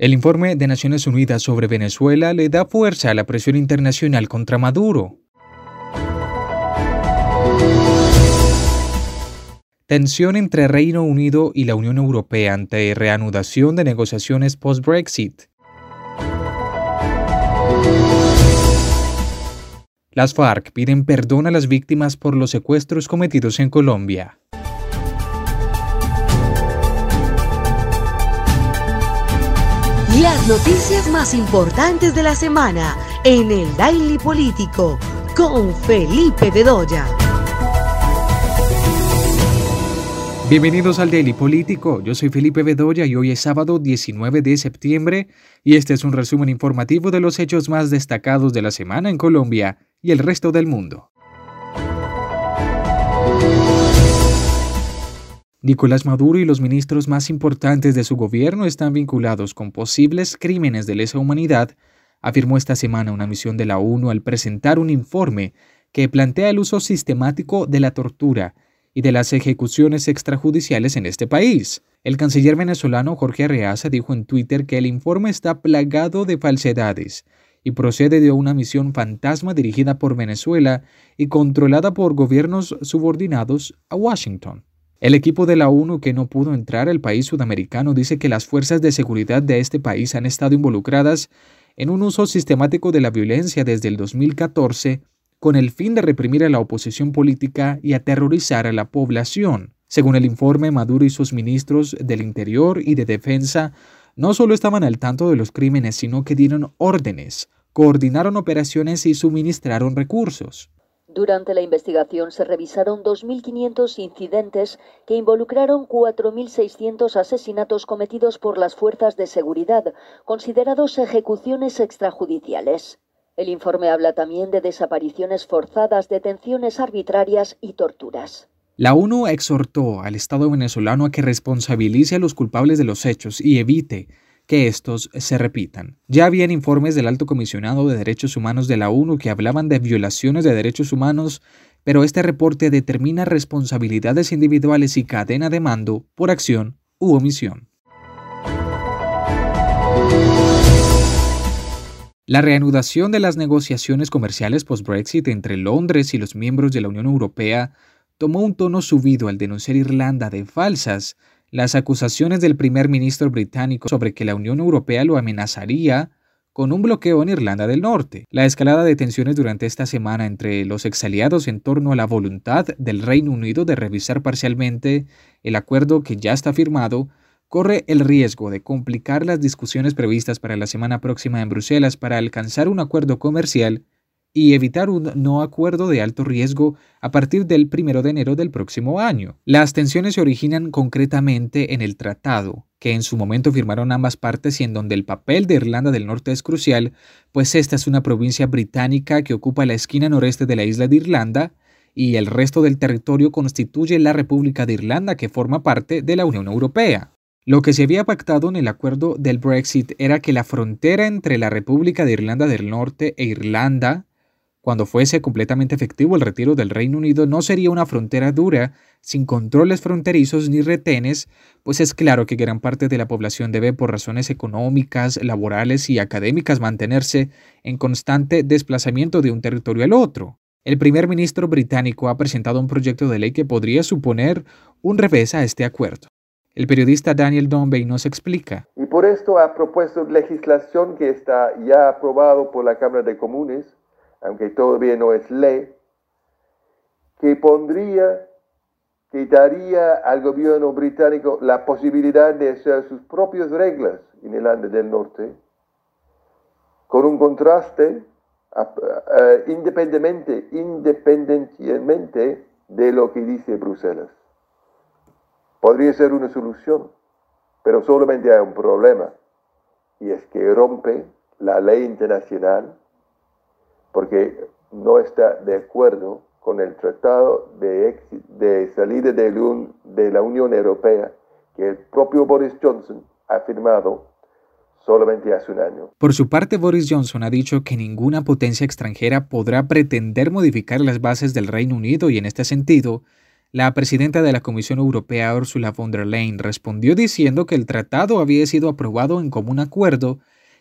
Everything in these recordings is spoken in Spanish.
El informe de Naciones Unidas sobre Venezuela le da fuerza a la presión internacional contra Maduro. Tensión entre Reino Unido y la Unión Europea ante reanudación de negociaciones post-Brexit. Las FARC piden perdón a las víctimas por los secuestros cometidos en Colombia. Las noticias más importantes de la semana en el Daily Político con Felipe Bedoya. Bienvenidos al Daily Político, yo soy Felipe Bedoya y hoy es sábado 19 de septiembre y este es un resumen informativo de los hechos más destacados de la semana en Colombia y el resto del mundo. Nicolás Maduro y los ministros más importantes de su gobierno están vinculados con posibles crímenes de lesa humanidad, afirmó esta semana una misión de la ONU al presentar un informe que plantea el uso sistemático de la tortura y de las ejecuciones extrajudiciales en este país. El canciller venezolano Jorge Arreaza dijo en Twitter que el informe está plagado de falsedades y procede de una misión fantasma dirigida por Venezuela y controlada por gobiernos subordinados a Washington. El equipo de la ONU que no pudo entrar al país sudamericano dice que las fuerzas de seguridad de este país han estado involucradas en un uso sistemático de la violencia desde el 2014 con el fin de reprimir a la oposición política y aterrorizar a la población. Según el informe, Maduro y sus ministros del Interior y de Defensa no solo estaban al tanto de los crímenes, sino que dieron órdenes, coordinaron operaciones y suministraron recursos. Durante la investigación se revisaron 2.500 incidentes que involucraron 4.600 asesinatos cometidos por las fuerzas de seguridad, considerados ejecuciones extrajudiciales. El informe habla también de desapariciones forzadas, detenciones arbitrarias y torturas. La ONU exhortó al Estado venezolano a que responsabilice a los culpables de los hechos y evite que estos se repitan. Ya habían informes del Alto Comisionado de Derechos Humanos de la ONU que hablaban de violaciones de derechos humanos, pero este reporte determina responsabilidades individuales y cadena de mando por acción u omisión. La reanudación de las negociaciones comerciales post-Brexit entre Londres y los miembros de la Unión Europea tomó un tono subido al denunciar Irlanda de falsas las acusaciones del primer ministro británico sobre que la Unión Europea lo amenazaría con un bloqueo en Irlanda del Norte. La escalada de tensiones durante esta semana entre los exaliados en torno a la voluntad del Reino Unido de revisar parcialmente el acuerdo que ya está firmado corre el riesgo de complicar las discusiones previstas para la semana próxima en Bruselas para alcanzar un acuerdo comercial y evitar un no acuerdo de alto riesgo a partir del 1 de enero del próximo año. Las tensiones se originan concretamente en el tratado, que en su momento firmaron ambas partes y en donde el papel de Irlanda del Norte es crucial, pues esta es una provincia británica que ocupa la esquina noreste de la isla de Irlanda y el resto del territorio constituye la República de Irlanda que forma parte de la Unión Europea. Lo que se había pactado en el acuerdo del Brexit era que la frontera entre la República de Irlanda del Norte e Irlanda, cuando fuese completamente efectivo el retiro del Reino Unido, no sería una frontera dura, sin controles fronterizos ni retenes, pues es claro que gran parte de la población debe por razones económicas, laborales y académicas mantenerse en constante desplazamiento de un territorio al otro. El primer ministro británico ha presentado un proyecto de ley que podría suponer un revés a este acuerdo. El periodista Daniel Dombey nos explica. Y por esto ha propuesto legislación que está ya aprobado por la Cámara de Comunes, aunque todavía no es ley, que pondría, que daría al gobierno británico la posibilidad de hacer sus propias reglas en Irlanda del Norte, con un contraste uh, independientemente, independientemente de lo que dice Bruselas. Podría ser una solución, pero solamente hay un problema, y es que rompe la ley internacional porque no está de acuerdo con el tratado de, de salida de, de la Unión Europea que el propio Boris Johnson ha firmado solamente hace un año. Por su parte, Boris Johnson ha dicho que ninguna potencia extranjera podrá pretender modificar las bases del Reino Unido y en este sentido la presidenta de la Comisión Europea, Ursula von der Leyen, respondió diciendo que el tratado había sido aprobado en común acuerdo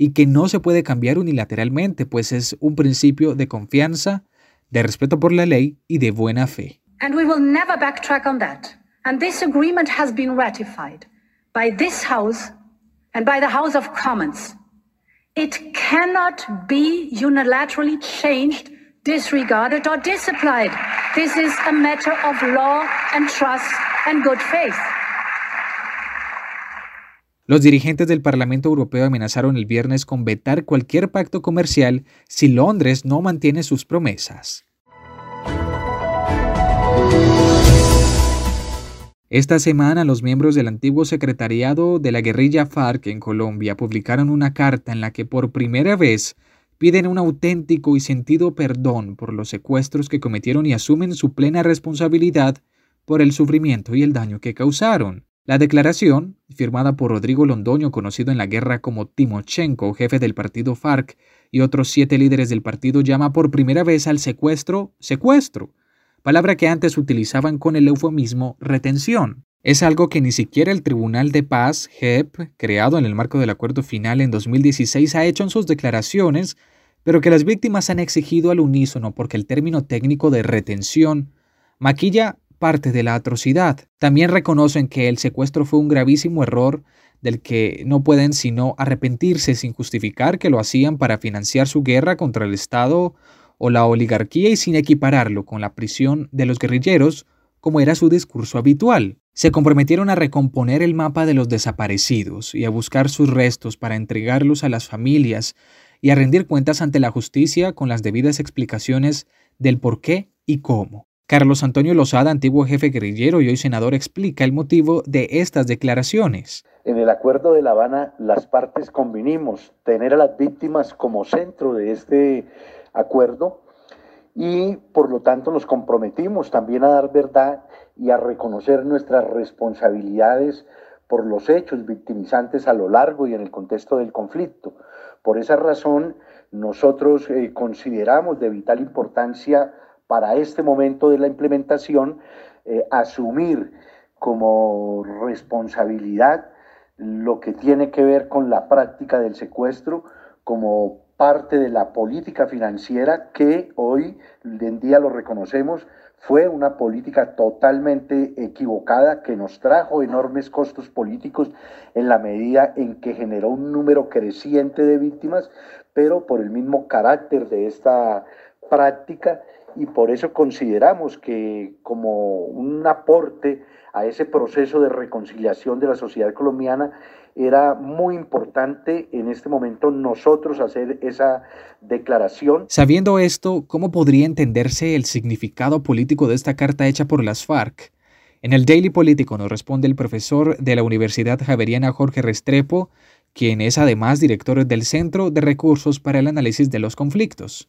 y que no se puede cambiar unilateralmente, pues es un principio de confianza, de respeto por la ley y de buena fe. And we will never backtrack on that. And this agreement has been ratified by this House and by the House of Commons. It cannot be unilaterally changed, disregarded or disapplied. This is a matter of law and trust and good faith. Los dirigentes del Parlamento Europeo amenazaron el viernes con vetar cualquier pacto comercial si Londres no mantiene sus promesas. Esta semana los miembros del antiguo secretariado de la guerrilla FARC en Colombia publicaron una carta en la que por primera vez piden un auténtico y sentido perdón por los secuestros que cometieron y asumen su plena responsabilidad por el sufrimiento y el daño que causaron. La declaración, firmada por Rodrigo Londoño, conocido en la guerra como Timochenko, jefe del partido FARC, y otros siete líderes del partido, llama por primera vez al secuestro secuestro, palabra que antes utilizaban con el eufemismo retención. Es algo que ni siquiera el Tribunal de Paz, JEP, creado en el marco del acuerdo final en 2016, ha hecho en sus declaraciones, pero que las víctimas han exigido al unísono porque el término técnico de retención maquilla parte de la atrocidad. También reconocen que el secuestro fue un gravísimo error del que no pueden sino arrepentirse sin justificar que lo hacían para financiar su guerra contra el Estado o la oligarquía y sin equipararlo con la prisión de los guerrilleros, como era su discurso habitual. Se comprometieron a recomponer el mapa de los desaparecidos y a buscar sus restos para entregarlos a las familias y a rendir cuentas ante la justicia con las debidas explicaciones del por qué y cómo. Carlos Antonio Lozada, antiguo jefe guerrillero y hoy senador, explica el motivo de estas declaraciones. En el acuerdo de La Habana, las partes convinimos tener a las víctimas como centro de este acuerdo y por lo tanto nos comprometimos también a dar verdad y a reconocer nuestras responsabilidades por los hechos victimizantes a lo largo y en el contexto del conflicto. Por esa razón, nosotros eh, consideramos de vital importancia para este momento de la implementación eh, asumir como responsabilidad lo que tiene que ver con la práctica del secuestro como parte de la política financiera que hoy en día lo reconocemos fue una política totalmente equivocada que nos trajo enormes costos políticos en la medida en que generó un número creciente de víctimas, pero por el mismo carácter de esta práctica y por eso consideramos que como un aporte a ese proceso de reconciliación de la sociedad colombiana era muy importante en este momento nosotros hacer esa declaración. Sabiendo esto, ¿cómo podría entenderse el significado político de esta carta hecha por las FARC? En el Daily Político nos responde el profesor de la Universidad Javeriana Jorge Restrepo, quien es además director del Centro de Recursos para el Análisis de los Conflictos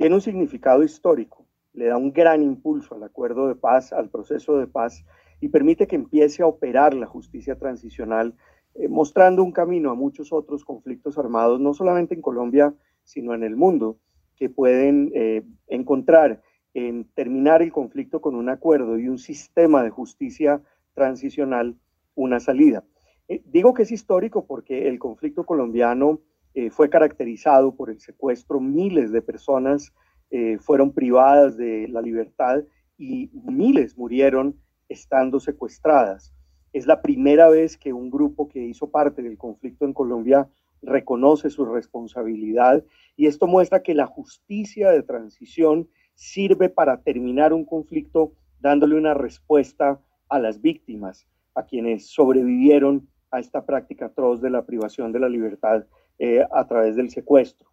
tiene un significado histórico, le da un gran impulso al acuerdo de paz, al proceso de paz y permite que empiece a operar la justicia transicional, eh, mostrando un camino a muchos otros conflictos armados, no solamente en Colombia, sino en el mundo, que pueden eh, encontrar en terminar el conflicto con un acuerdo y un sistema de justicia transicional una salida. Eh, digo que es histórico porque el conflicto colombiano eh, fue caracterizado por el secuestro, miles de personas eh, fueron privadas de la libertad y miles murieron estando secuestradas. Es la primera vez que un grupo que hizo parte del conflicto en Colombia reconoce su responsabilidad y esto muestra que la justicia de transición sirve para terminar un conflicto dándole una respuesta a las víctimas, a quienes sobrevivieron a esta práctica atroz de la privación de la libertad eh, a través del secuestro.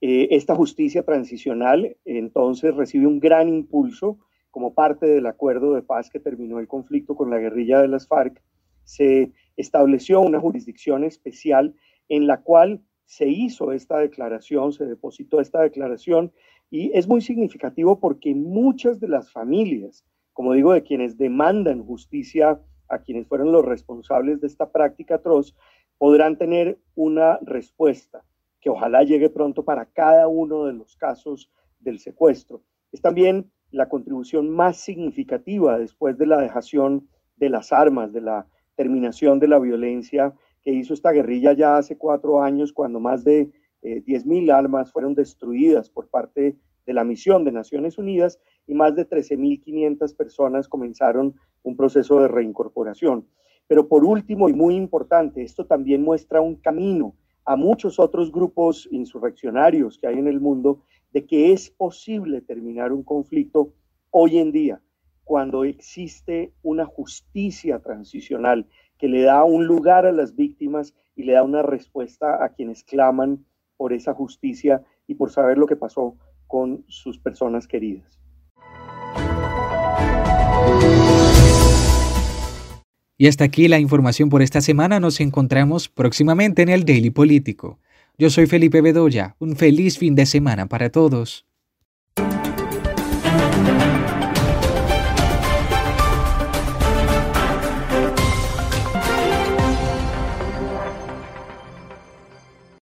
Eh, esta justicia transicional entonces recibe un gran impulso como parte del acuerdo de paz que terminó el conflicto con la guerrilla de las FARC. Se estableció una jurisdicción especial en la cual se hizo esta declaración, se depositó esta declaración y es muy significativo porque muchas de las familias, como digo, de quienes demandan justicia a quienes fueron los responsables de esta práctica atroz, podrán tener una respuesta que ojalá llegue pronto para cada uno de los casos del secuestro. Es también la contribución más significativa después de la dejación de las armas, de la terminación de la violencia que hizo esta guerrilla ya hace cuatro años, cuando más de eh, 10.000 armas fueron destruidas por parte de la misión de Naciones Unidas y más de 13.500 personas comenzaron un proceso de reincorporación. Pero por último y muy importante, esto también muestra un camino a muchos otros grupos insurreccionarios que hay en el mundo de que es posible terminar un conflicto hoy en día cuando existe una justicia transicional que le da un lugar a las víctimas y le da una respuesta a quienes claman por esa justicia y por saber lo que pasó con sus personas queridas. Y hasta aquí la información por esta semana. Nos encontramos próximamente en el Daily Político. Yo soy Felipe Bedoya. Un feliz fin de semana para todos.